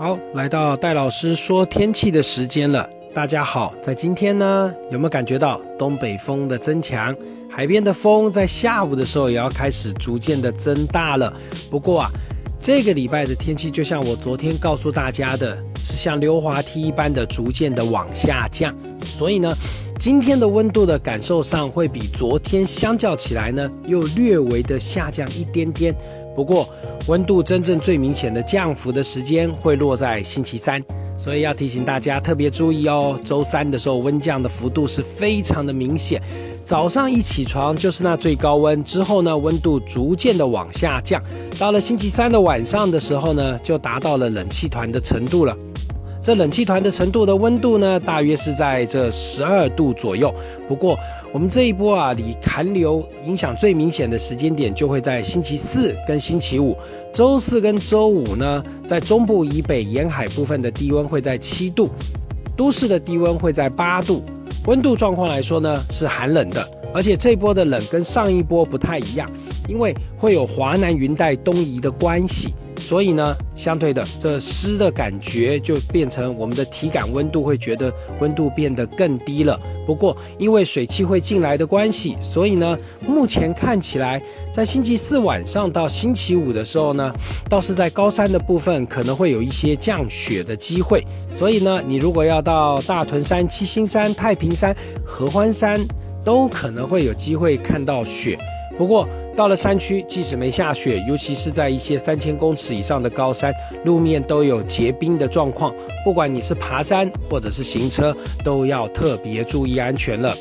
好，来到戴老师说天气的时间了。大家好，在今天呢，有没有感觉到东北风的增强？海边的风在下午的时候也要开始逐渐的增大了。不过啊，这个礼拜的天气就像我昨天告诉大家的，是像溜滑梯一般的逐渐的往下降。所以呢，今天的温度的感受上会比昨天相较起来呢，又略微的下降一点点。不过，温度真正最明显的降幅的时间会落在星期三，所以要提醒大家特别注意哦。周三的时候，温降的幅度是非常的明显。早上一起床就是那最高温，之后呢，温度逐渐的往下降，到了星期三的晚上的时候呢，就达到了冷气团的程度了。这冷气团的程度的温度呢，大约是在这十二度左右。不过，我们这一波啊，离寒流影响最明显的时间点，就会在星期四跟星期五。周四跟周五呢，在中部以北沿海部分的低温会在七度，都市的低温会在八度。温度状况来说呢，是寒冷的，而且这波的冷跟上一波不太一样，因为会有华南云带东移的关系。所以呢，相对的，这湿的感觉就变成我们的体感温度会觉得温度变得更低了。不过，因为水汽会进来的关系，所以呢，目前看起来，在星期四晚上到星期五的时候呢，倒是在高山的部分可能会有一些降雪的机会。所以呢，你如果要到大屯山、七星山、太平山、合欢山，都可能会有机会看到雪。不过，到了山区，即使没下雪，尤其是在一些三千公尺以上的高山，路面都有结冰的状况。不管你是爬山或者是行车，都要特别注意安全了。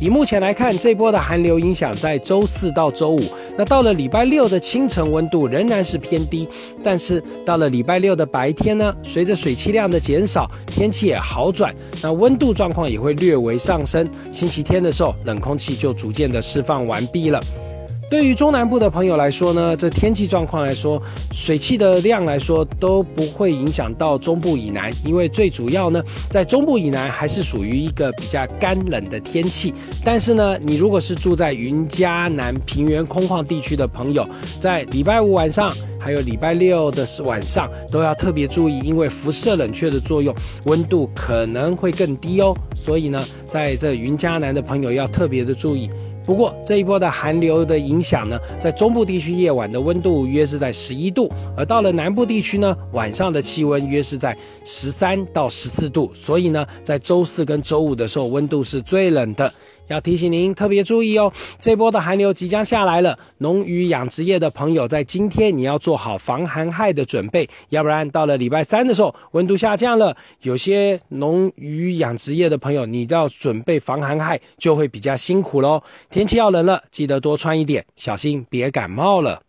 以目前来看，这波的寒流影响在周四到周五。那到了礼拜六的清晨，温度仍然是偏低。但是到了礼拜六的白天呢，随着水汽量的减少，天气也好转，那温度状况也会略微上升。星期天的时候，冷空气就逐渐的释放完毕了。对于中南部的朋友来说呢，这天气状况来说，水汽的量来说都不会影响到中部以南，因为最主要呢，在中部以南还是属于一个比较干冷的天气。但是呢，你如果是住在云嘉南平原空旷地区的朋友，在礼拜五晚上还有礼拜六的晚上都要特别注意，因为辐射冷却的作用，温度可能会更低哦。所以呢，在这云嘉南的朋友要特别的注意。不过这一波的寒流的影响呢，在中部地区夜晚的温度约是在十一度，而到了南部地区呢，晚上的气温约是在十三到十四度。所以呢，在周四跟周五的时候，温度是最冷的。要提醒您特别注意哦，这波的寒流即将下来了。农渔养殖业的朋友，在今天你要做好防寒害的准备，要不然到了礼拜三的时候，温度下降了，有些农渔养殖业的朋友，你要准备防寒害就会比较辛苦喽。天气要冷了，记得多穿一点，小心别感冒了。